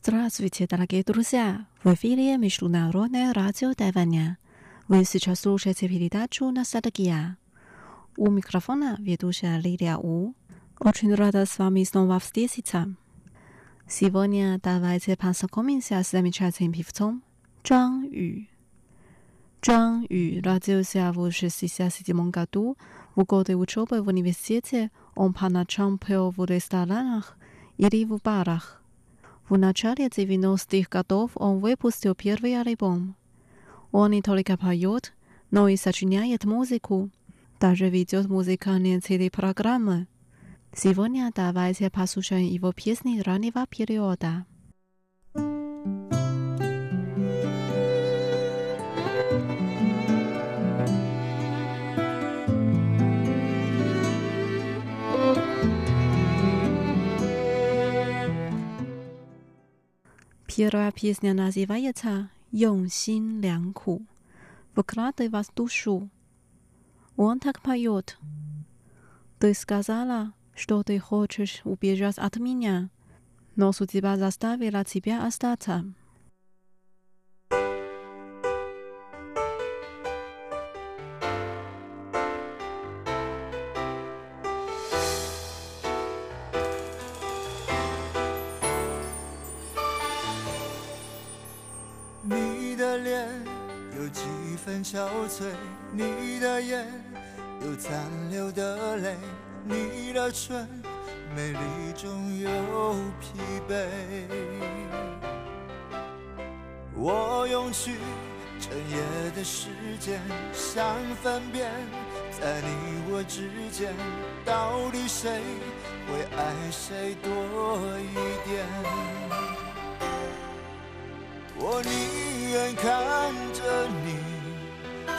Здравствуйте, дорогие друзья! В эфире Международное радио Тайваня. Вы сейчас слушаете передачу «Ностальгия». У микрофона ведущая Лилия У. Очень рада с вами снова встретиться. Сегодня давайте познакомимся с замечательным певцом Зhang Yu. Зhang Yu родился в 1967 году. В годы учебы в университете он поначалу пел в ресторанах или в барах. В начале 90-х годов он выпустил первый альбом. Он не только поет, но и сочиняет музыку, даже ведет музыкальные телепрограммы. Сегодня давайте послушаем его песни раннего периода. 第二篇是哪些玩意儿？用心良苦。Вкладай вас душу. Он так поет. Ты сказала, что ты хочешь убежать от меня, но судьба заставила тебя остаться. 憔悴，你的眼有残留的泪，你的唇美丽中有疲惫。我用去整夜的时间，想分辨，在你我之间，到底谁会爱谁多一点？我宁愿看着你。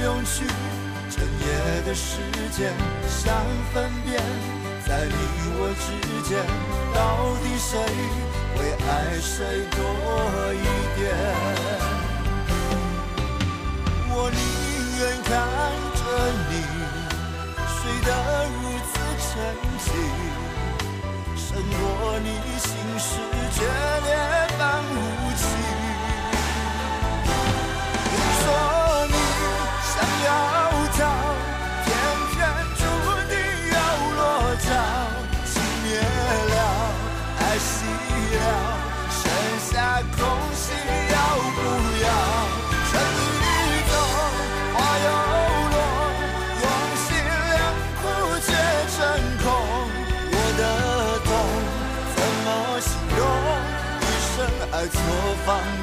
我用去整夜的时间，想分辨，在你我之间，到底谁会爱谁多一点？我宁愿看着你睡得如此沉静，胜过你心事决裂般无放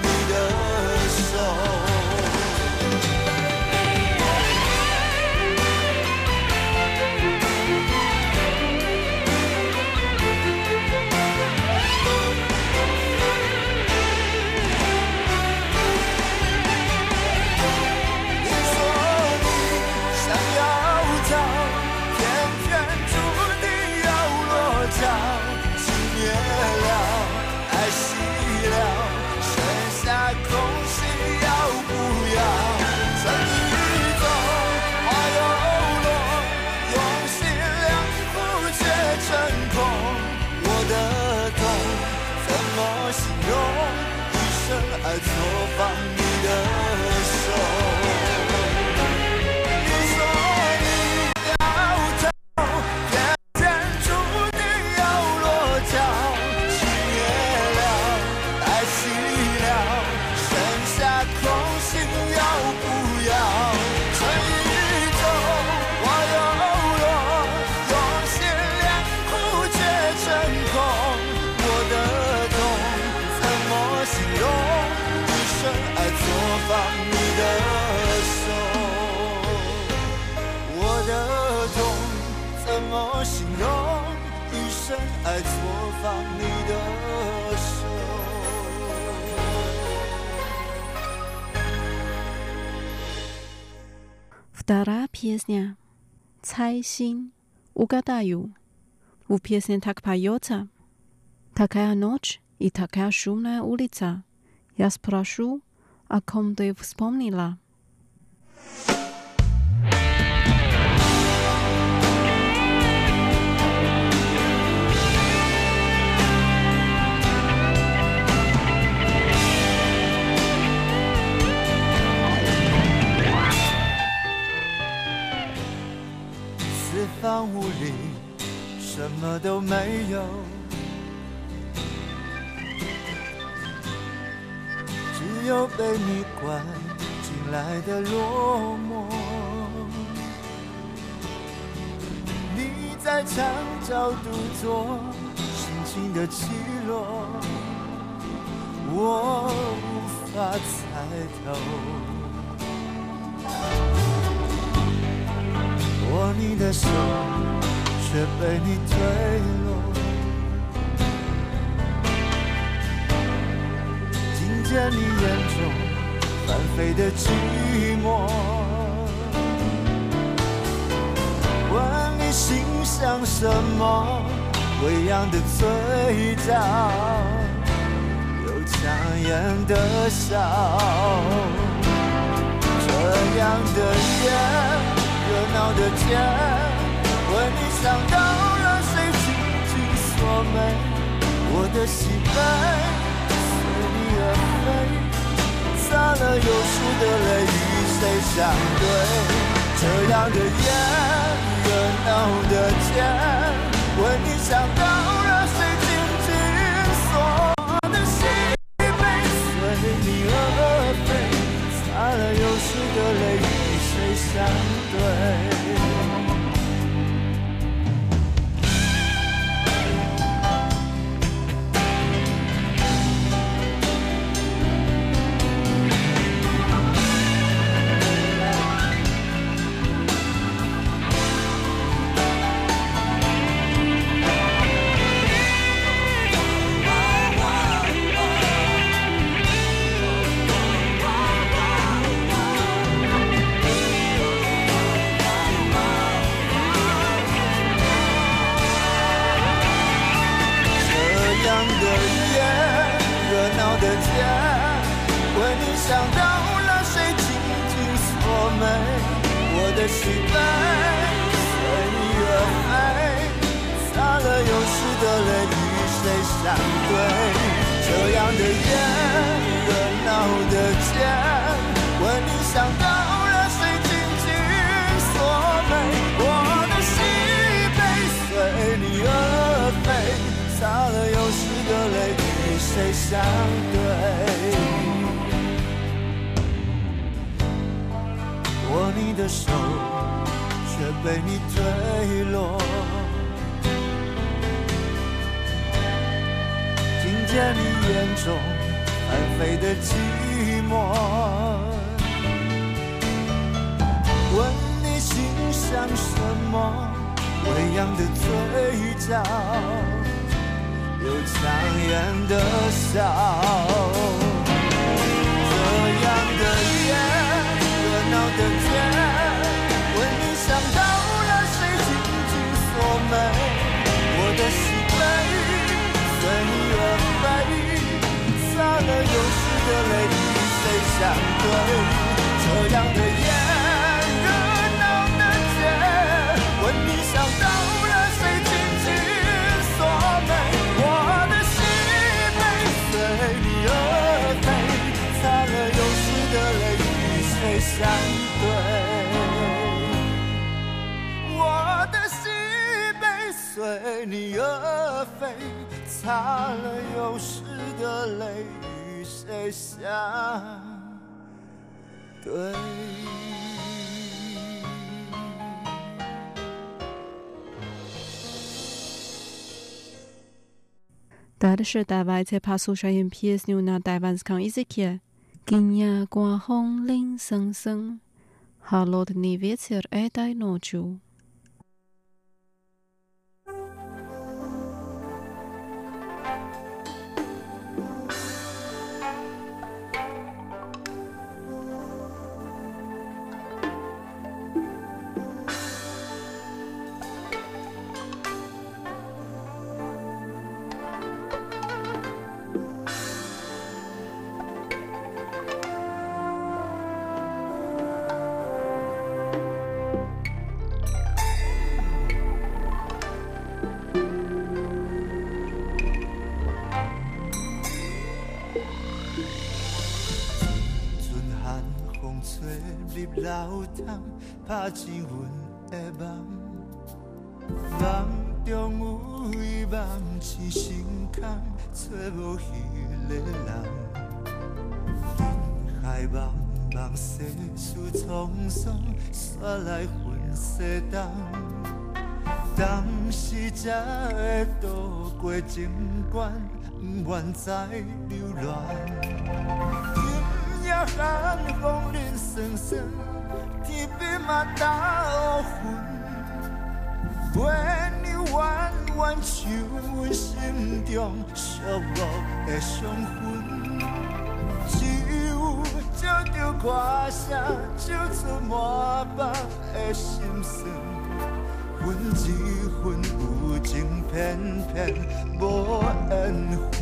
Stara pieśnia, Cajsin, ugadaju. W pieśni tak pająca. Taka noc i taka szumna ulica. Ja spraszu, a kom ty? 房屋里什么都没有只有被你关进来的落寞你在墙角独坐心情的起落我无法猜透握你的手，却被你推落。听见你眼中翻飞的寂寞，问你心想什么？微扬的嘴角，有强颜的笑，这样的夜。热闹的街，为你想到了谁紧紧锁眉，我的喜悲随你而飞，洒了有数的泪与谁相对？这样的夜，热闹的街，为你想到了谁紧紧锁我的喜悲随你而飞，洒了有数的泪与谁相对？我的眼，热闹的街，问你想到了。谁，紧紧锁眉。我的心被随你而飞，擦了。又湿的泪，与谁相对？握你的手，却被你推落。见你眼中翻飞的寂寞，问你心想什么？微扬的嘴角。有强颜的笑，这样的夜，热闹的街，问你想到了谁紧紧锁眉，我的喜悲随你擦了又湿的泪，与谁相对？这样的夜，热闹的街，问你想到了谁，紧紧锁眉。我的心被随你而飞，擦了又湿的泪，与谁相对？我的心被随你而飞，擦了又湿的泪。Dad 大的是大 dabaite pasu sha yempi es niu na daba k i. 拍进阮的梦。梦中有伊梦痴心空，找无迄个人。人海茫茫，世事沧桑，煞来分西东。当时才会渡过情关，不愿再流浪。今夜寒风冷霜霜，天边嘛大乌云，月娘弯弯像阮心中寂寞的伤痕，只有借着歌声唱出满腹的心酸，阮这份有情偏偏无缘份。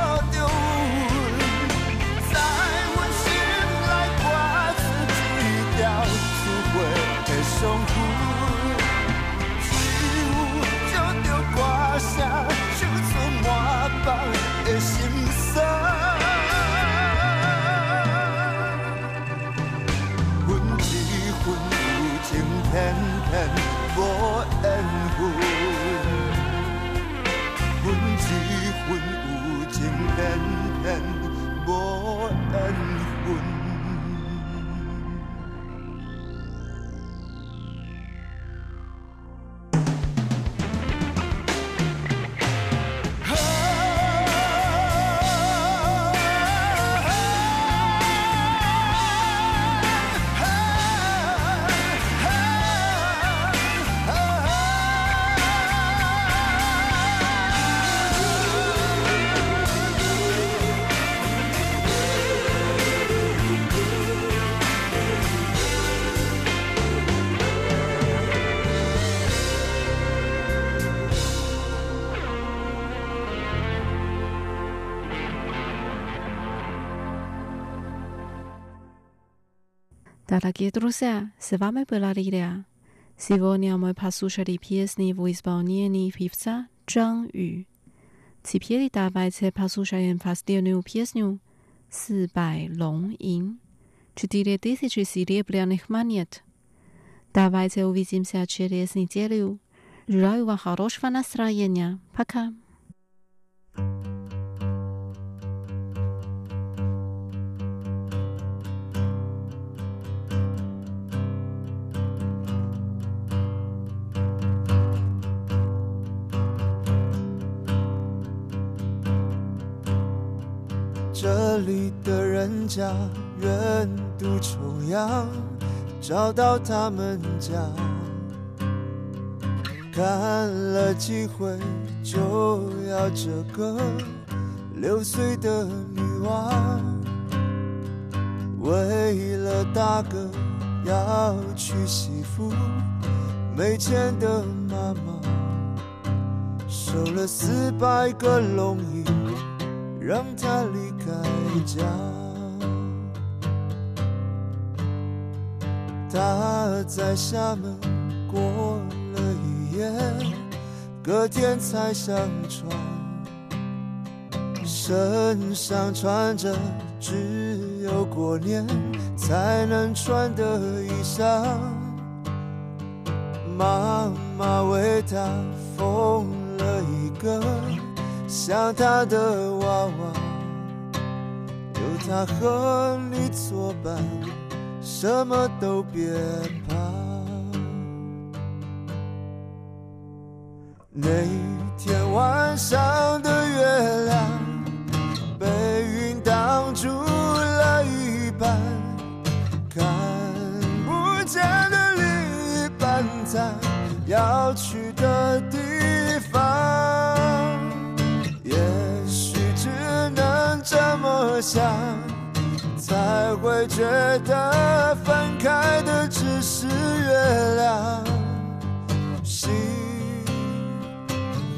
Дорогие друзья, с вами была Лилия. Сегодня мы послушали песни в исполнении певца Чжан Ю. Теперь давайте послушаем последнюю песню «Сбай лонг ин» «Четыре тысячи серебряных монет». Давайте увидимся через неделю. Желаю вам хорошего настроения. Пока! 这里的人家远渡重洋，找到他们家，看了几回就要这个。六岁的女娃。为了大哥要娶媳妇，没钱的妈妈收了四百个龙银，让他离回家。他在厦门过了一夜，隔天才上船，身上穿着只有过年才能穿的衣裳。妈妈为他缝了一个像他的娃娃，他和你作伴。什么都别怕。那天晚上的月亮被云挡住了一半，看不见的另一半在要去的地方。也许只能这么想。才会觉得分开的只是月亮，心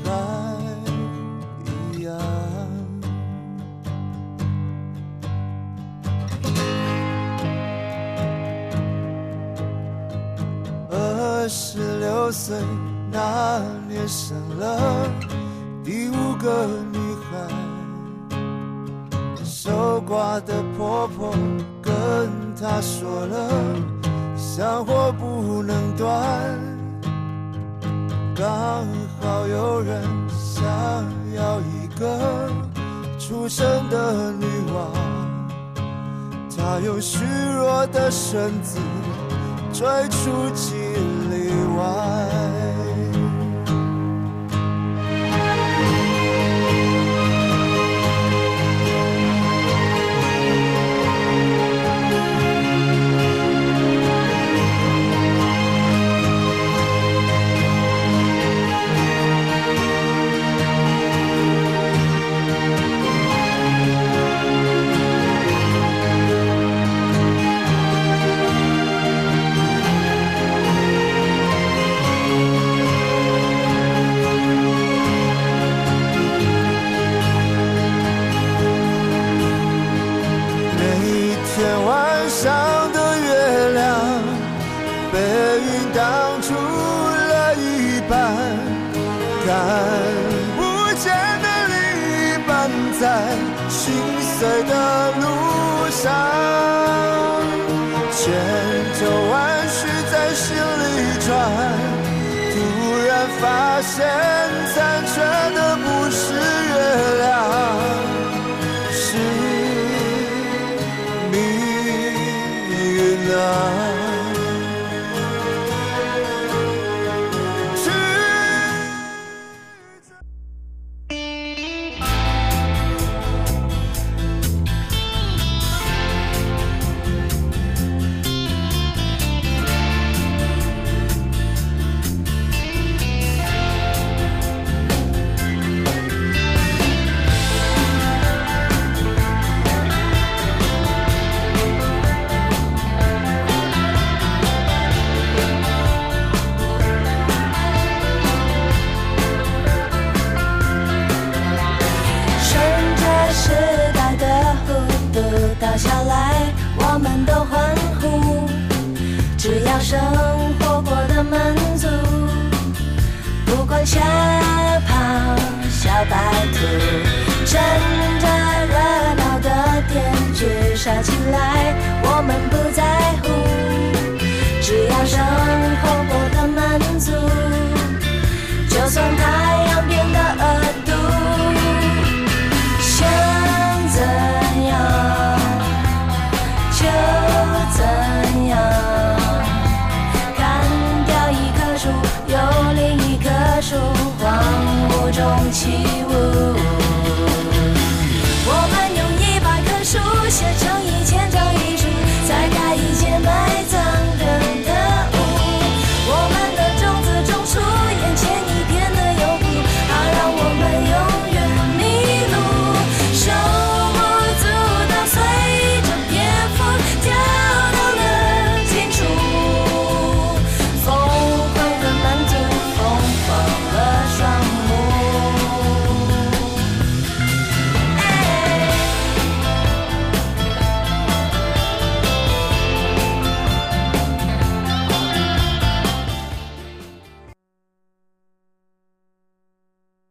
还一样。二十六岁那年生了第五个守寡的婆婆跟她说了，香火不能断。刚好有人想要一个出生的女娃，她用虚弱的身子追出几里外。的路上千头万绪在心里转突然发现要生活过得满足，不管雪跑小白兔，趁着热闹的天气杀起来，我们不在乎，只要生活过得满足，就算太阳变得恶毒。cheese.